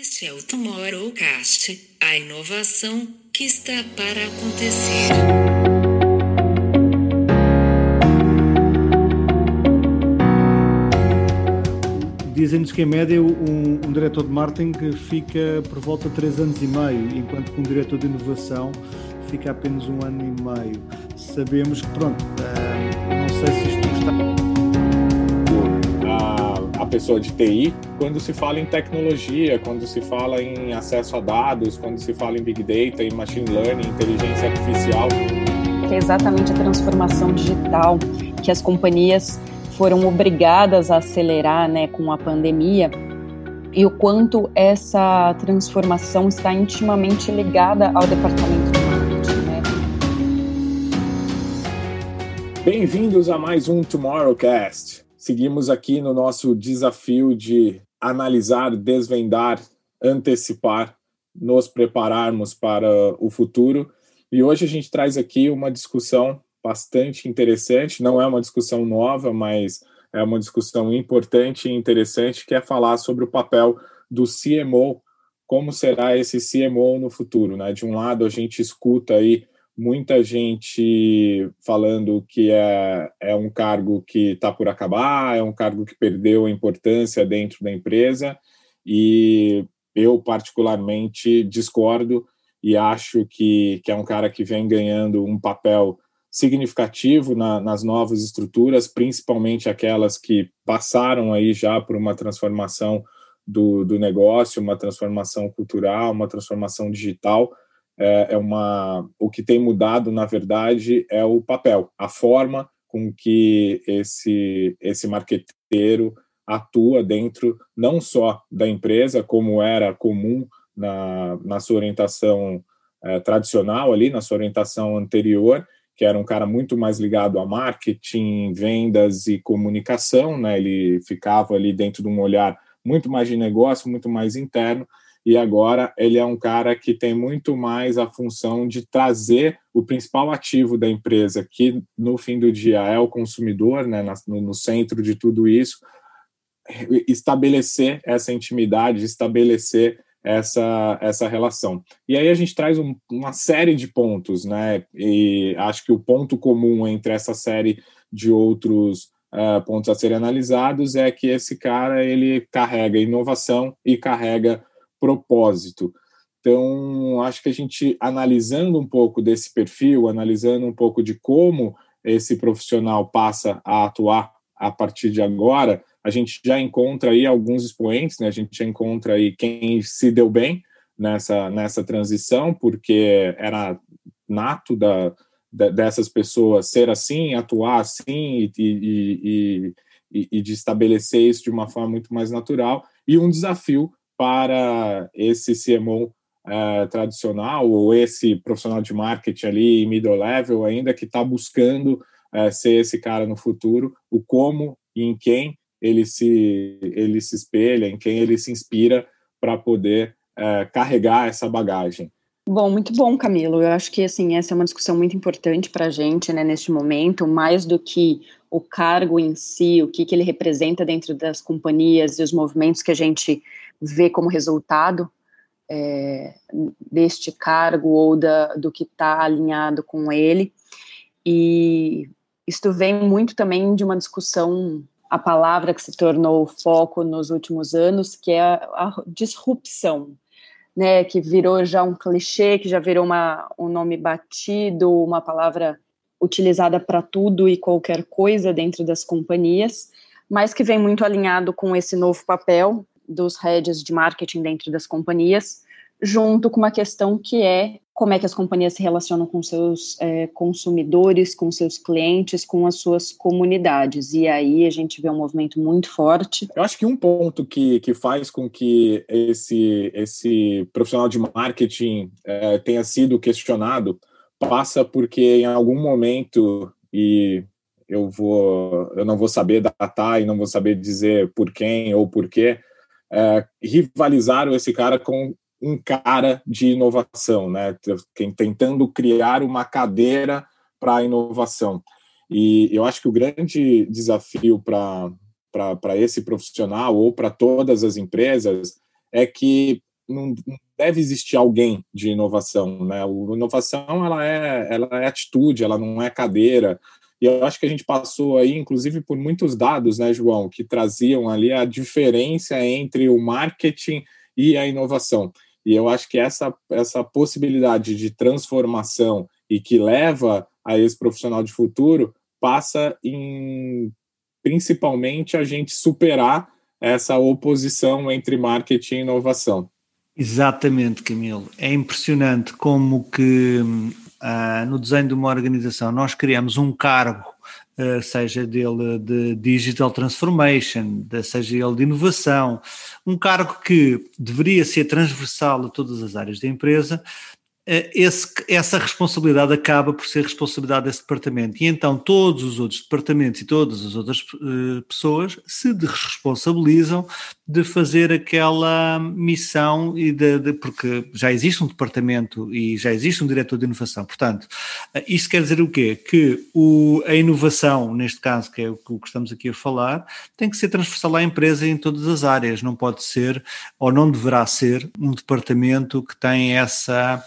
Este é o Tomorrowcast, a inovação que está para acontecer. Dizem-nos que, em média, um, um, diretor de marketing fica por volta de 3 anos e meio, enquanto que um diretor de inovação fica apenas um ano e meio. Sabemos que, pronto, uh, não sei se pessoa de TI quando se fala em tecnologia, quando se fala em acesso a dados, quando se fala em Big Data, em Machine Learning, inteligência artificial. Que é exatamente a transformação digital que as companhias foram obrigadas a acelerar né, com a pandemia e o quanto essa transformação está intimamente ligada ao departamento de marketing. Né? Bem-vindos a mais um Tomorrowcast seguimos aqui no nosso desafio de analisar, desvendar, antecipar, nos prepararmos para o futuro. E hoje a gente traz aqui uma discussão bastante interessante, não é uma discussão nova, mas é uma discussão importante e interessante, que é falar sobre o papel do CMO, como será esse CMO no futuro. Né? De um lado, a gente escuta aí muita gente falando que é, é um cargo que está por acabar, é um cargo que perdeu a importância dentro da empresa, e eu, particularmente, discordo e acho que, que é um cara que vem ganhando um papel significativo na, nas novas estruturas, principalmente aquelas que passaram aí já por uma transformação do, do negócio, uma transformação cultural, uma transformação digital, é, é uma o que tem mudado na verdade é o papel, a forma com que esse esse marqueteiro atua dentro não só da empresa como era comum na, na sua orientação é, tradicional ali, na sua orientação anterior, que era um cara muito mais ligado a marketing, vendas e comunicação, né? Ele ficava ali dentro de um olhar muito mais de negócio, muito mais interno, e agora ele é um cara que tem muito mais a função de trazer o principal ativo da empresa, que no fim do dia é o consumidor, né, no, centro de tudo isso, estabelecer essa intimidade, estabelecer essa, essa relação. E aí a gente traz um, uma série de pontos, né? E acho que o ponto comum entre essa série de outros uh, pontos a serem analisados é que esse cara ele carrega inovação e carrega propósito. Então, acho que a gente, analisando um pouco desse perfil, analisando um pouco de como esse profissional passa a atuar a partir de agora, a gente já encontra aí alguns expoentes, né? A gente já encontra aí quem se deu bem nessa, nessa transição, porque era nato da, da dessas pessoas ser assim, atuar assim e, e, e, e de estabelecer isso de uma forma muito mais natural, e um desafio para esse CMO uh, tradicional ou esse profissional de marketing ali, middle level ainda, que está buscando uh, ser esse cara no futuro, o como e em quem ele se, ele se espelha, em quem ele se inspira para poder uh, carregar essa bagagem. Bom, muito bom, Camilo. Eu acho que assim essa é uma discussão muito importante para a gente, né, neste momento, mais do que o cargo em si, o que, que ele representa dentro das companhias e os movimentos que a gente vê como resultado é, deste cargo ou da, do que está alinhado com ele. E isto vem muito também de uma discussão, a palavra que se tornou foco nos últimos anos, que é a, a disrupção, né, que virou já um clichê, que já virou uma, um nome batido, uma palavra utilizada para tudo e qualquer coisa dentro das companhias, mas que vem muito alinhado com esse novo papel dos heads de marketing dentro das companhias, junto com uma questão que é como é que as companhias se relacionam com seus é, consumidores, com seus clientes, com as suas comunidades. E aí a gente vê um movimento muito forte. Eu acho que um ponto que, que faz com que esse, esse profissional de marketing é, tenha sido questionado passa porque em algum momento, e eu vou eu não vou saber datar e não vou saber dizer por quem ou por quê, é, rivalizaram esse cara com um cara de inovação, né? Tentando criar uma cadeira para a inovação. E eu acho que o grande desafio para esse profissional ou para todas as empresas é que não deve existir alguém de inovação, né? O inovação ela é, ela é atitude, ela não é cadeira. E eu acho que a gente passou aí, inclusive, por muitos dados, né, João, que traziam ali a diferença entre o marketing e a inovação. E eu acho que essa, essa possibilidade de transformação e que leva a esse profissional de futuro passa em principalmente a gente superar essa oposição entre marketing e inovação. Exatamente, Camilo. É impressionante como que ah, no desenho de uma organização nós criamos um cargo, ah, seja dele de digital transformation, seja ele de inovação, um cargo que deveria ser transversal a todas as áreas da empresa, eh, esse, essa responsabilidade acaba por ser responsabilidade desse departamento. E então todos os outros departamentos e todas as outras uh, pessoas se responsabilizam de fazer aquela missão e de, de, porque já existe um departamento e já existe um diretor de inovação. Portanto, uh, isso quer dizer o quê? Que o, a inovação, neste caso, que é o que estamos aqui a falar, tem que ser transversal à empresa em todas as áreas. Não pode ser, ou não deverá ser, um departamento que tem essa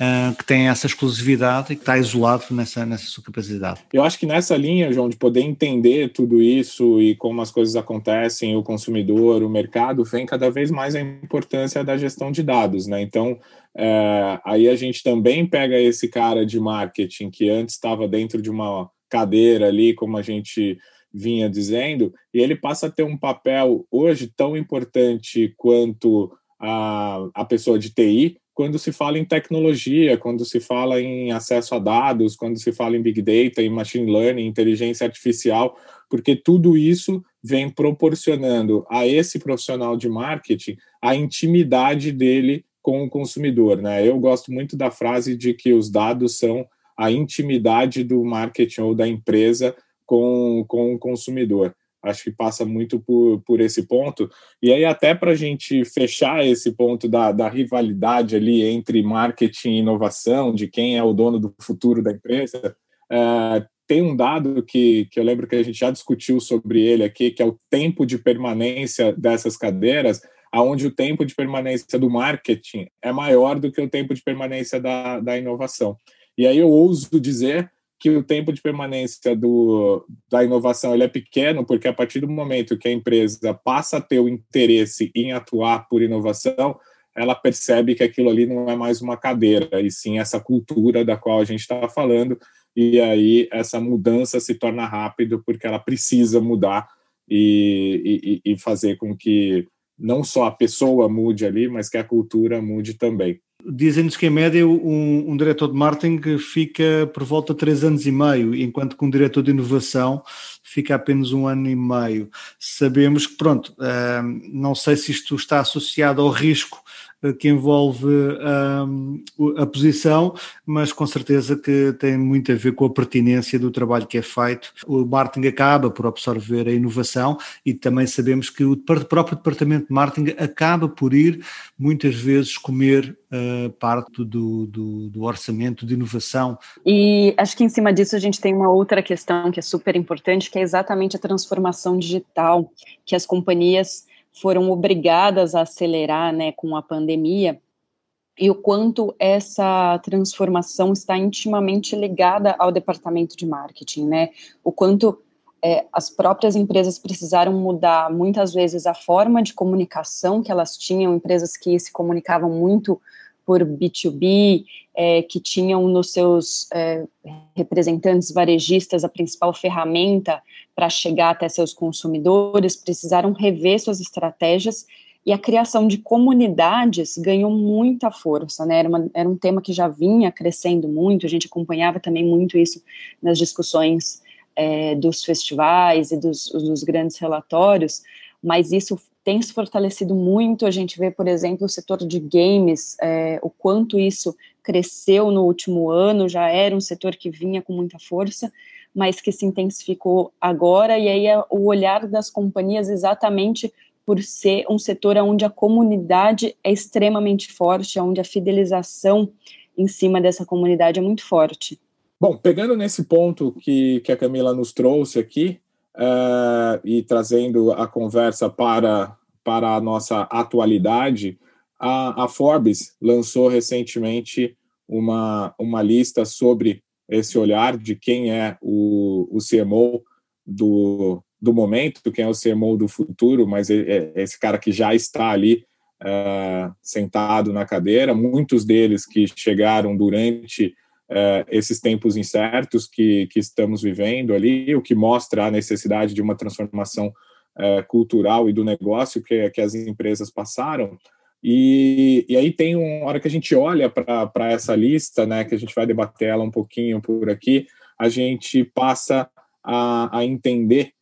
uh, que tem essa exclusividade e que está isolado nessa, nessa sua capacidade. Eu acho que nessa linha, João, de poder entender tudo isso e como as coisas acontecem, o consumidor, o mercado, vem cada vez mais a importância da gestão de dados, né? Então, é, aí a gente também pega esse cara de marketing que antes estava dentro de uma cadeira ali, como a gente vinha dizendo, e ele passa a ter um papel hoje tão importante quanto a, a pessoa de TI, quando se fala em tecnologia, quando se fala em acesso a dados, quando se fala em big data, em machine learning, inteligência artificial, porque tudo isso vem proporcionando a esse profissional de marketing a intimidade dele com o consumidor, né? Eu gosto muito da frase de que os dados são a intimidade do marketing ou da empresa com, com o consumidor acho que passa muito por, por esse ponto. E aí, até para a gente fechar esse ponto da, da rivalidade ali entre marketing e inovação, de quem é o dono do futuro da empresa, é, tem um dado que, que eu lembro que a gente já discutiu sobre ele aqui, que é o tempo de permanência dessas cadeiras, aonde o tempo de permanência do marketing é maior do que o tempo de permanência da, da inovação. E aí eu ouso dizer que o tempo de permanência do, da inovação ele é pequeno, porque a partir do momento que a empresa passa a ter o interesse em atuar por inovação, ela percebe que aquilo ali não é mais uma cadeira, e sim essa cultura da qual a gente está falando, e aí essa mudança se torna rápido, porque ela precisa mudar e, e, e fazer com que não só a pessoa mude ali, mas que a cultura mude também. Dizem-nos que, em média, um, um, diretor de marketing fica por volta de três anos e meio, enquanto que um diretor de inovação fica apenas um ano e meio. Sabemos que, pronto, não sei se isto está associado ao risco que envolve um, a posição, mas com certeza que tem muito a ver com a pertinência do trabalho que é feito. O marketing acaba por absorver a inovação e também sabemos que o próprio departamento de marketing acaba por ir muitas vezes comer uh, parte do, do, do orçamento de inovação. E acho que em cima disso a gente tem uma outra questão que é super importante, que é exatamente a transformação digital que as companhias foram obrigadas a acelerar né, com a pandemia e o quanto essa transformação está intimamente ligada ao departamento de marketing, né? O quanto é, as próprias empresas precisaram mudar muitas vezes a forma de comunicação que elas tinham, empresas que se comunicavam muito por B2B, é, que tinham nos seus é, representantes varejistas a principal ferramenta para chegar até seus consumidores, precisaram rever suas estratégias e a criação de comunidades ganhou muita força, né? Era, uma, era um tema que já vinha crescendo muito, a gente acompanhava também muito isso nas discussões é, dos festivais e dos, dos grandes relatórios, mas isso tem se fortalecido muito. A gente vê, por exemplo, o setor de games, é, o quanto isso cresceu no último ano, já era um setor que vinha com muita força, mas que se intensificou agora, e aí é o olhar das companhias exatamente por ser um setor onde a comunidade é extremamente forte, onde a fidelização em cima dessa comunidade é muito forte. Bom, pegando nesse ponto que, que a Camila nos trouxe aqui, uh, e trazendo a conversa para, para a nossa atualidade, a, a Forbes lançou recentemente uma, uma lista sobre esse olhar de quem é o, o CMO do, do momento, quem é o CMO do futuro, mas é, esse cara que já está ali uh, sentado na cadeira, muitos deles que chegaram durante uh, esses tempos incertos que, que estamos vivendo ali, o que mostra a necessidade de uma transformação uh, cultural e do negócio que, que as empresas passaram. E, e aí tem uma hora que a gente olha para essa lista, né, que a gente vai debater ela um pouquinho por aqui, a gente passa a, a entender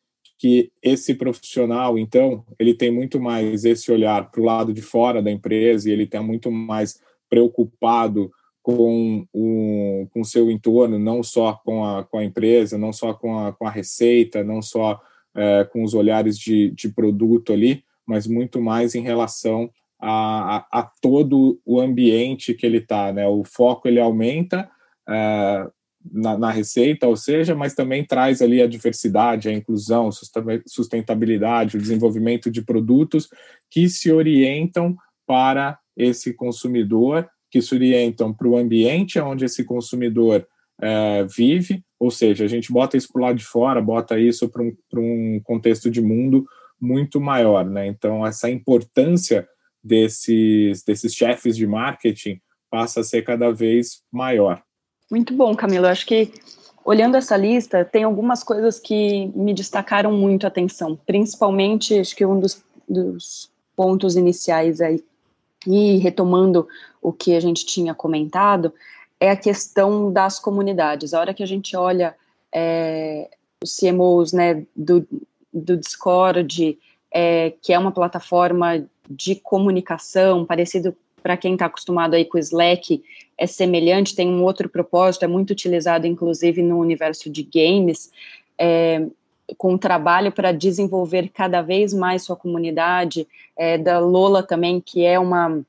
que esse profissional, então, ele tem muito mais esse olhar para o lado de fora da empresa e ele está muito mais preocupado com o com seu entorno, não só com a, com a empresa, não só com a, com a receita, não só é, com os olhares de, de produto ali, mas muito mais em relação a, a, a todo o ambiente que ele está, né? O foco ele aumenta é, na, na, receita, ou seja, mas também traz ali a diversidade, a inclusão, sustentabilidade, o desenvolvimento de produtos que se orientam para esse consumidor, que se orientam para o ambiente onde esse consumidor é, vive, ou seja, a gente bota isso para o lado de fora, bota isso para um, um contexto de mundo muito maior, né? Então, essa importância desses, desses chefes de marketing passa a ser cada vez maior. Muito bom, Camilo. Acho que olhando essa lista, tem algumas coisas que me destacaram muito a atenção, principalmente acho que um dos, dos pontos iniciais aí, e retomando o que a gente tinha comentado, é a questão das comunidades. A hora que a gente olha é, os CMOs né, do, do Discord, é, que é uma plataforma de comunicação, parecido para quem está acostumado aí com o Slack, é semelhante, tem um outro propósito, é muito utilizado inclusive no universo de games, é, com trabalho para desenvolver cada vez mais sua comunidade, é, da Lola também, que é uma,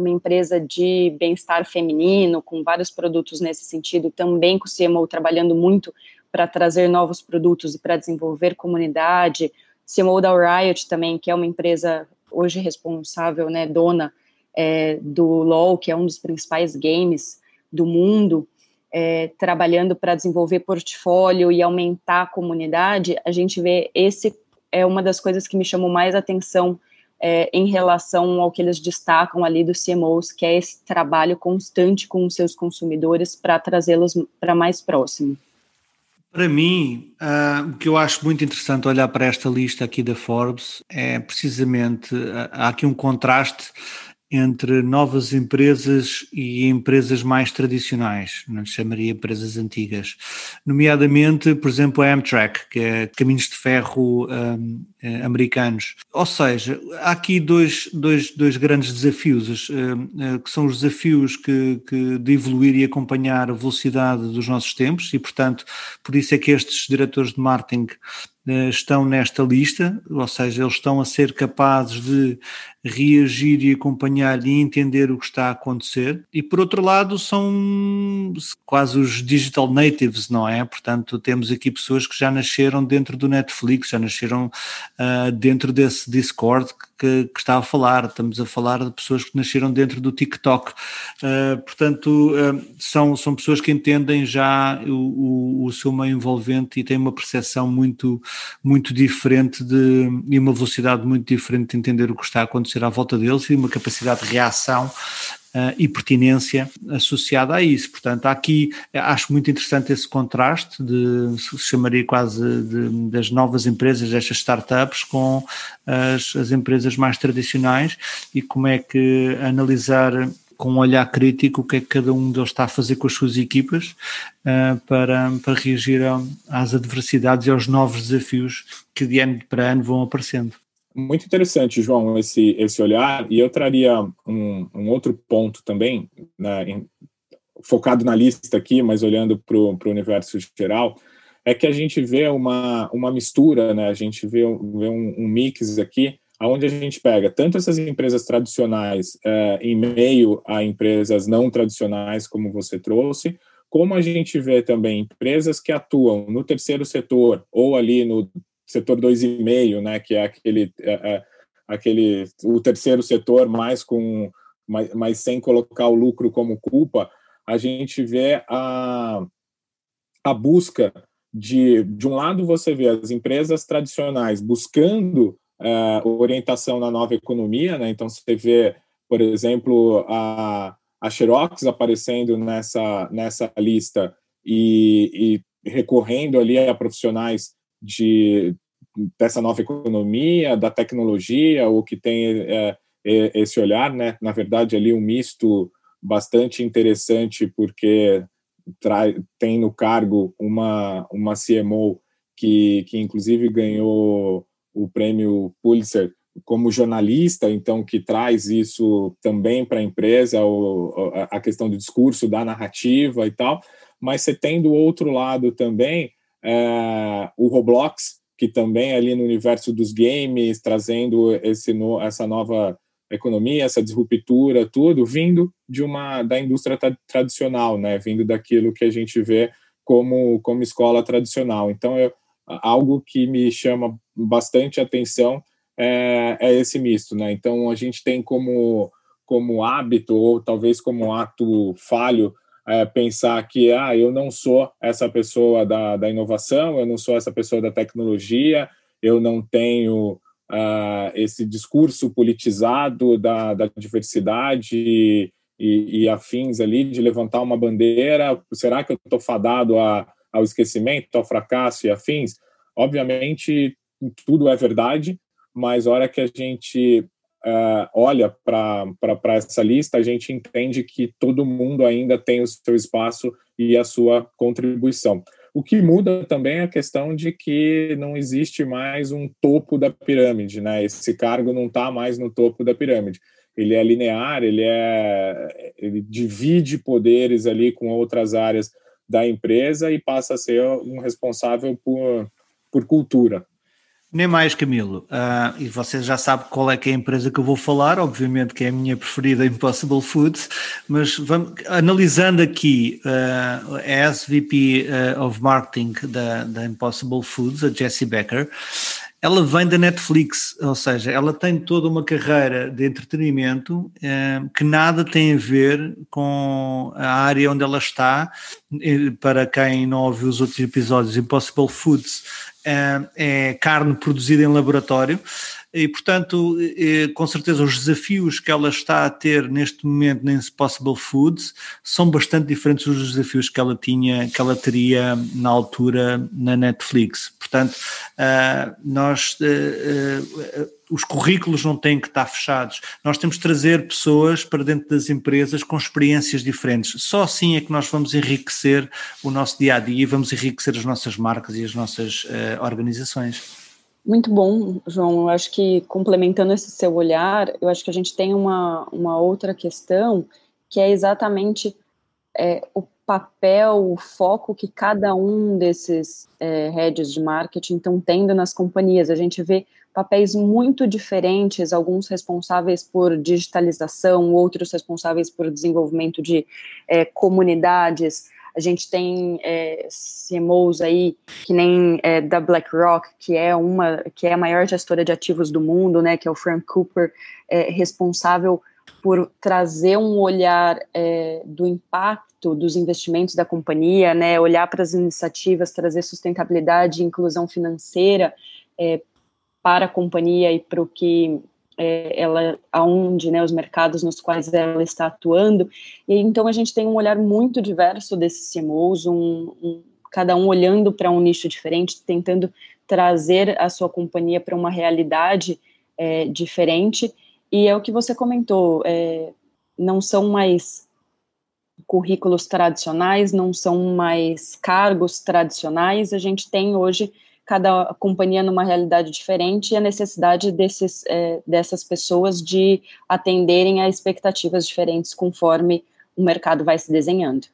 uma empresa de bem-estar feminino, com vários produtos nesse sentido, também com o CMO trabalhando muito para trazer novos produtos e para desenvolver comunidade, CMO da Riot também, que é uma empresa hoje responsável, né, dona é, do LoL, que é um dos principais games do mundo, é, trabalhando para desenvolver portfólio e aumentar a comunidade, a gente vê esse é uma das coisas que me chamou mais atenção é, em relação ao que eles destacam ali dos CMOs, que é esse trabalho constante com os seus consumidores para trazê-los para mais próximo. Para mim, uh, o que eu acho muito interessante olhar para esta lista aqui da Forbes é precisamente, uh, há aqui um contraste entre novas empresas e empresas mais tradicionais, não chamaria empresas antigas, nomeadamente, por exemplo, a Amtrak, que é caminhos de ferro um, eh, americanos. Ou seja, há aqui dois, dois, dois grandes desafios, uh, que são os desafios que, que, de evoluir e acompanhar a velocidade dos nossos tempos, e, portanto, por isso é que estes diretores de marketing estão nesta lista, ou seja, eles estão a ser capazes de reagir e acompanhar e entender o que está a acontecer. E por outro lado, são quase os digital natives, não é? Portanto, temos aqui pessoas que já nasceram dentro do Netflix, já nasceram uh, dentro desse Discord que, que, está a falar. Estamos a falar de pessoas que nasceram dentro do TikTok. Uh, portanto, uh, são, são pessoas que entendem já o, o, o seu meio envolvente e têm uma percepção muito muito diferente de, e uma velocidade muito diferente de entender o que está a acontecer à volta deles e uma capacidade de reação Uh, e pertinência associada a isso. Portanto, aqui acho muito interessante esse contraste de, se chamaria quase de, das novas empresas, destas startups, com as, as empresas mais tradicionais e como é que analisar com um olhar crítico o que é que cada um deles está a fazer com as suas equipas uh, para, para reagir a, às adversidades e aos novos desafios que de ano para ano vão aparecendo. Muito interessante, João, esse, esse olhar, e eu traria um, um outro ponto também, né, em, focado na lista aqui, mas olhando para o universo geral, é que a gente vê uma, uma mistura, né, a gente vê, vê um, um mix aqui aonde a gente pega tanto essas empresas tradicionais é, em meio a empresas não tradicionais, como você trouxe, como a gente vê também empresas que atuam no terceiro setor ou ali no setor 2,5, né, que é aquele é, aquele o terceiro setor mais com mas sem colocar o lucro como culpa, a gente vê a, a busca de, de um lado você vê as empresas tradicionais buscando uh, orientação na nova economia, né? Então você vê, por exemplo, a, a Xerox aparecendo nessa, nessa lista e, e recorrendo ali a profissionais de, dessa nova economia, da tecnologia, ou que tem é, é, esse olhar, né? Na verdade, ali um misto bastante interessante, porque tem no cargo uma, uma CMO que, que inclusive ganhou o prêmio Pulitzer como jornalista, então que traz isso também para a empresa, a questão do discurso, da narrativa e tal, mas você tem do outro lado também é, o Roblox, que também é ali no universo dos games, trazendo esse no, essa nova economia, essa disruptura, tudo vindo de uma da indústria tra tradicional, né? Vindo daquilo que a gente vê como como escola tradicional. Então, eu, algo que me chama bastante atenção é, é esse misto, né? Então, a gente tem como como hábito ou talvez como ato falho é, pensar que ah, eu não sou essa pessoa da, da inovação, eu não sou essa pessoa da tecnologia, eu não tenho uh, esse discurso politizado da, da diversidade e, e, afins ali, de levantar uma bandeira. Será que eu estou fadado a, ao esquecimento, ao fracasso e afins? Obviamente, tudo é verdade, mas a hora que a gente uh, olha para essa lista, a gente entende que todo mundo ainda tem o seu espaço e a sua contribuição. O que muda também é a questão de que não existe mais um topo da pirâmide, né? Esse cargo não está mais no topo da pirâmide. Ele é linear, ele é, ele divide poderes ali com outras áreas da empresa e passa a ser um responsável por, por cultura. Nem mais, Camilo. Uh, e vocês já sabem qual é que é a empresa que eu vou falar, obviamente que é a minha preferida, Impossible Foods, mas vamos, analisando aqui uh, a SVP uh, of Marketing da, da Impossible Foods, a Jessie Becker, ela vem da Netflix, ou seja, ela tem toda uma carreira de entretenimento que nada tem a ver com a área onde ela está. Para quem não ouviu os outros episódios, Impossible Foods é carne produzida em laboratório e, portanto, com certeza os desafios que ela está a ter neste momento na Impossible Foods são bastante diferentes dos desafios que ela tinha, que ela teria na altura na Netflix. Portanto, ah, nós ah, ah, os currículos não têm que estar fechados. Nós temos que trazer pessoas para dentro das empresas com experiências diferentes. Só assim é que nós vamos enriquecer o nosso dia a dia e vamos enriquecer as nossas marcas e as nossas uh, organizações. Muito bom, João. Eu acho que complementando esse seu olhar, eu acho que a gente tem uma, uma outra questão que é exatamente é, o papel, o foco que cada um desses é, heads de marketing estão tendo nas companhias. A gente vê papéis muito diferentes, alguns responsáveis por digitalização, outros responsáveis por desenvolvimento de é, comunidades. A gente tem é, CMOs aí, que nem é, da BlackRock, que é uma, que é a maior gestora de ativos do mundo, né, que é o Frank Cooper, é, responsável por trazer um olhar é, do impacto dos investimentos da companhia, né, olhar para as iniciativas, trazer sustentabilidade e inclusão financeira é, para a companhia e para o que é, ela, aonde, né, os mercados nos quais ela está atuando. E então a gente tem um olhar muito diverso desses CMOs, um, um cada um olhando para um nicho diferente, tentando trazer a sua companhia para uma realidade é, diferente. E é o que você comentou, é, não são mais currículos tradicionais, não são mais cargos tradicionais, a gente tem hoje cada companhia numa realidade diferente e a necessidade desses, é, dessas pessoas de atenderem a expectativas diferentes conforme o mercado vai se desenhando.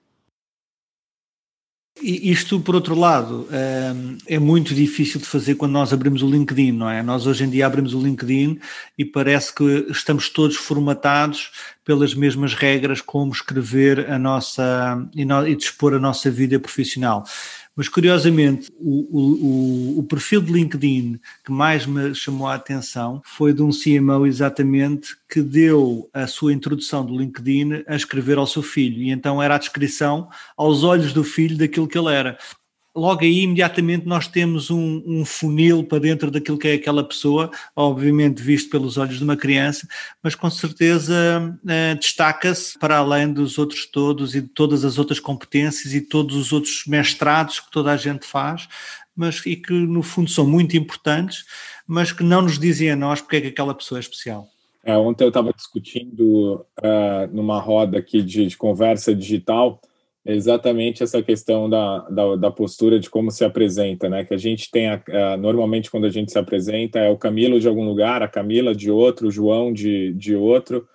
Isto, por outro lado, é, é muito difícil de fazer quando nós abrimos o LinkedIn, não é? Nós hoje em dia abrimos o LinkedIn e parece que estamos todos formatados pelas mesmas regras como escrever a nossa e, dispor a nossa vida profissional Mas curiosamente, o, o, o, perfil de LinkedIn que mais me chamou a atenção foi de um CMO exatamente que deu a sua introdução do LinkedIn a escrever ao seu filho. E então era a descrição aos olhos do filho daquilo que ele era logo aí imediatamente nós temos um, um, funil para dentro daquilo que é aquela pessoa, obviamente visto pelos olhos de uma criança, mas com certeza eh, destaca-se para além dos outros todos e de todas as outras competências e todos os outros mestrados que toda a gente faz, mas e que no fundo são muito importantes, mas que não nos dizem a nós porque é que aquela pessoa é especial. É, ontem eu estava discutindo uh, numa roda aqui de, de conversa digital exatamente essa questão da, da, da, postura de como se apresenta, né? Que a gente tem, a, a, normalmente, quando a gente se apresenta, é o Camilo de algum lugar, a Camila de outro, o João de, de outro,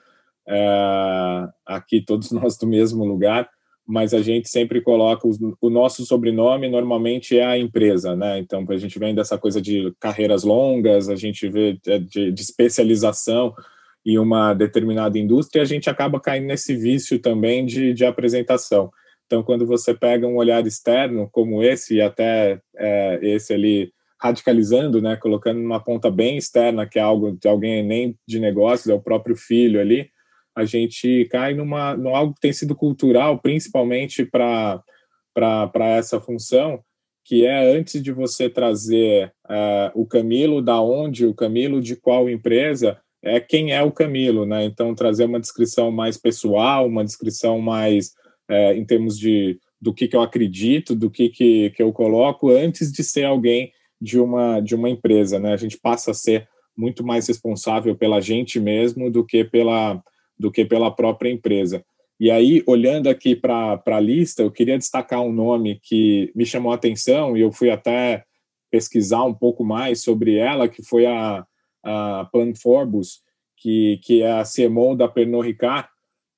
é, aqui todos nós do mesmo lugar, mas a gente sempre coloca o, nosso sobrenome, normalmente é a empresa, né? Então, a gente vem dessa coisa de carreiras longas, a gente vê é, de, de especialização, em uma determinada indústria, a gente acaba caindo nesse vício também de, de apresentação. Então, quando você pega um olhar externo como esse, e até é, esse ali radicalizando, né, colocando numa ponta bem externa, que é algo de alguém nem de negócios, é o próprio filho ali, a gente cai numa, numa algo que tem sido cultural, principalmente para essa função, que é antes de você trazer uh, o Camilo, da onde o Camilo, de qual empresa, é quem é o Camilo, né? Então, trazer uma descrição mais pessoal, uma descrição mais é, em termos de do que, que eu acredito, do que, que, que eu coloco, antes de ser alguém de uma, de uma empresa. Né? A gente passa a ser muito mais responsável pela gente mesmo do que pela, do que pela própria empresa. E aí, olhando aqui para a lista, eu queria destacar um nome que me chamou a atenção e eu fui até pesquisar um pouco mais sobre ela, que foi a, a Pan Forbus, que, que é a CMO da Pernod Ricard,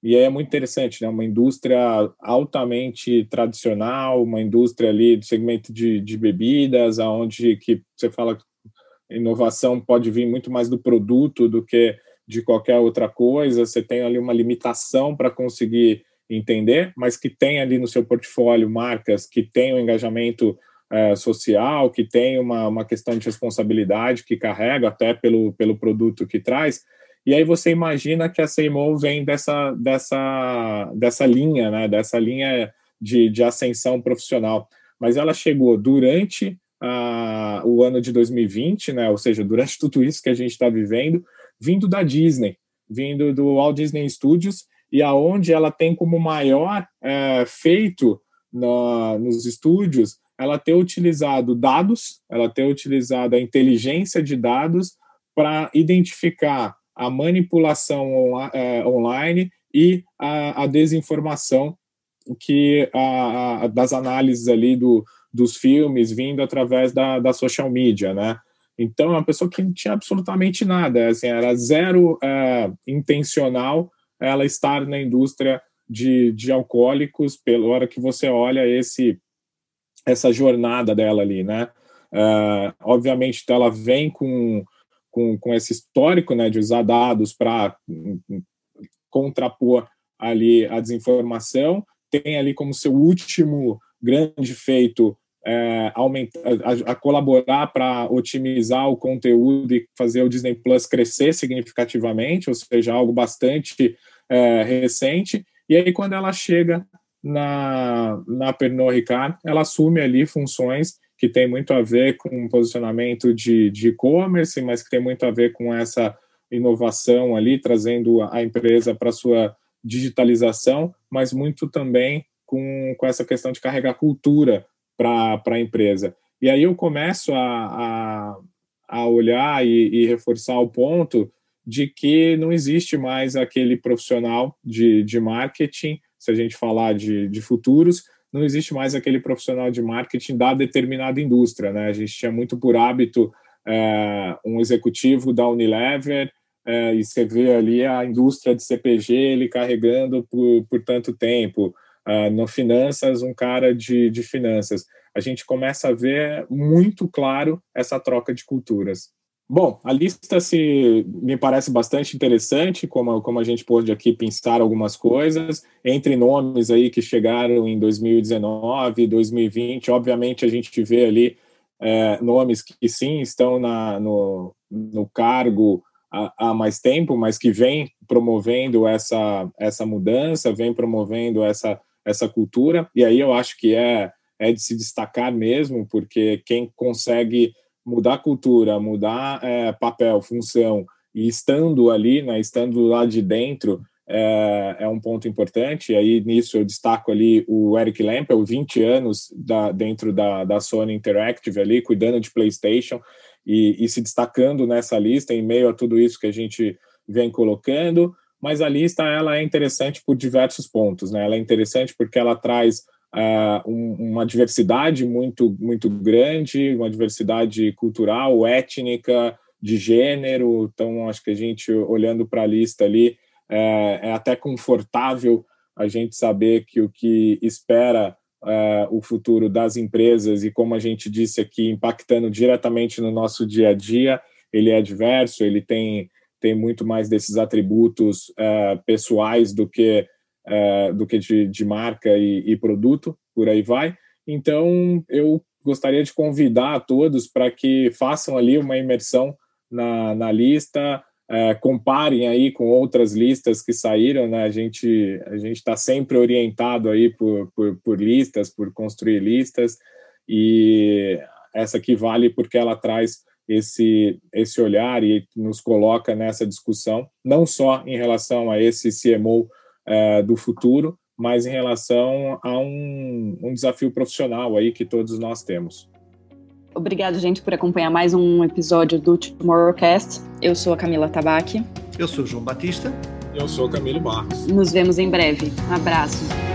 e é muito interessante, né? Uma indústria altamente tradicional, uma indústria ali do segmento de, de bebidas, aonde que você fala inovação pode vir muito mais do produto do que de qualquer outra coisa. Você tem ali uma limitação para conseguir entender, mas que tem ali no seu portfólio marcas que têm um engajamento é, social, que tem uma, uma questão de responsabilidade que carrega até pelo, pelo produto que traz e aí você imagina que a CMO vem dessa, dessa, dessa linha, né, dessa linha de, de ascensão profissional. Mas ela chegou durante a, o ano de 2020, né, ou seja, durante tudo isso que a gente está vivendo, vindo da Disney, vindo do Walt Disney Studios, e aonde ela tem como maior é, feito na, nos estúdios ela ter utilizado dados, ela ter utilizado a inteligência de dados para identificar a manipulação é, online e a, a, desinformação que a, a, das análises ali do, dos filmes vindo através da, da social media, né? Então, é uma pessoa que não tinha absolutamente nada, assim, era zero é, intencional ela estar na indústria de, de alcoólicos, pela hora que você olha esse essa jornada dela ali, né? É, obviamente, ela vem com com, com esse histórico né, de usar dados para contrapor ali a desinformação, tem ali como seu último grande feito é, aumentar, a, a colaborar para otimizar o conteúdo e fazer o Disney Plus crescer significativamente, ou seja, algo bastante é, recente. E aí, quando ela chega na, na Pernod Ricard, ela assume ali funções que tem muito a ver com posicionamento de e-commerce, mas que tem muito a ver com essa inovação ali, trazendo a empresa para sua digitalização, mas muito também com, com essa questão de carregar cultura para a empresa. E aí eu começo a, a, a olhar e, e, reforçar o ponto de que não existe mais aquele profissional de, de marketing, se a gente falar de, de futuros, não existe mais aquele profissional de marketing da determinada indústria, né? A gente tinha muito por hábito é, um executivo da Unilever é, e você vê ali a indústria de CPG ele carregando por, por tanto tempo. É, no finanças, um cara de, de finanças. A gente começa a ver muito claro essa troca de culturas. Bom, a lista se me parece bastante interessante, como, como a gente pôde aqui pensar algumas coisas, entre nomes aí que chegaram em 2019, 2020, obviamente a gente vê ali é, nomes que sim estão na, no, no cargo há, há mais tempo, mas que vem promovendo essa, essa mudança, vem promovendo essa, essa cultura, e aí eu acho que é, é de se destacar mesmo, porque quem consegue mudar cultura, mudar é, papel, função, e estando ali, né, estando lá de dentro, é, é, um ponto importante. E aí, nisso, eu destaco ali o Eric Lampel, 20 anos da, dentro da, da Sony Interactive ali, cuidando de PlayStation e, e se destacando nessa lista, em meio a tudo isso que a gente vem colocando. Mas a lista, ela é interessante por diversos pontos, né? Ela é interessante porque ela traz uh, um, uma diversidade muito, muito grande, uma diversidade cultural, étnica, de gênero. Então, acho que a gente, olhando para a lista ali, é, é, até confortável a gente saber que o que espera é, o futuro das empresas e, como a gente disse aqui, impactando diretamente no nosso dia a dia, ele é diverso, ele tem, tem muito mais desses atributos é, pessoais do que uh, do que de, de marca e, e, produto, por aí vai. Então, eu gostaria de convidar a todos para que façam ali uma imersão na, na lista, uh, comparem aí com outras listas que saíram, né? A gente a gente está sempre orientado aí por, por, por listas, por construir listas, e essa aqui vale porque ela traz esse, esse olhar e nos coloca nessa discussão, não só em relação a esse CMO é, do futuro, mas em relação a um, um desafio profissional aí que todos nós temos. Obrigado, gente, por acompanhar mais um episódio do Tomorrowcast. Eu sou a Camila Tabaque. Eu sou o João Batista. Eu sou o Camilo Barros. Nos vemos em breve. Um abraço.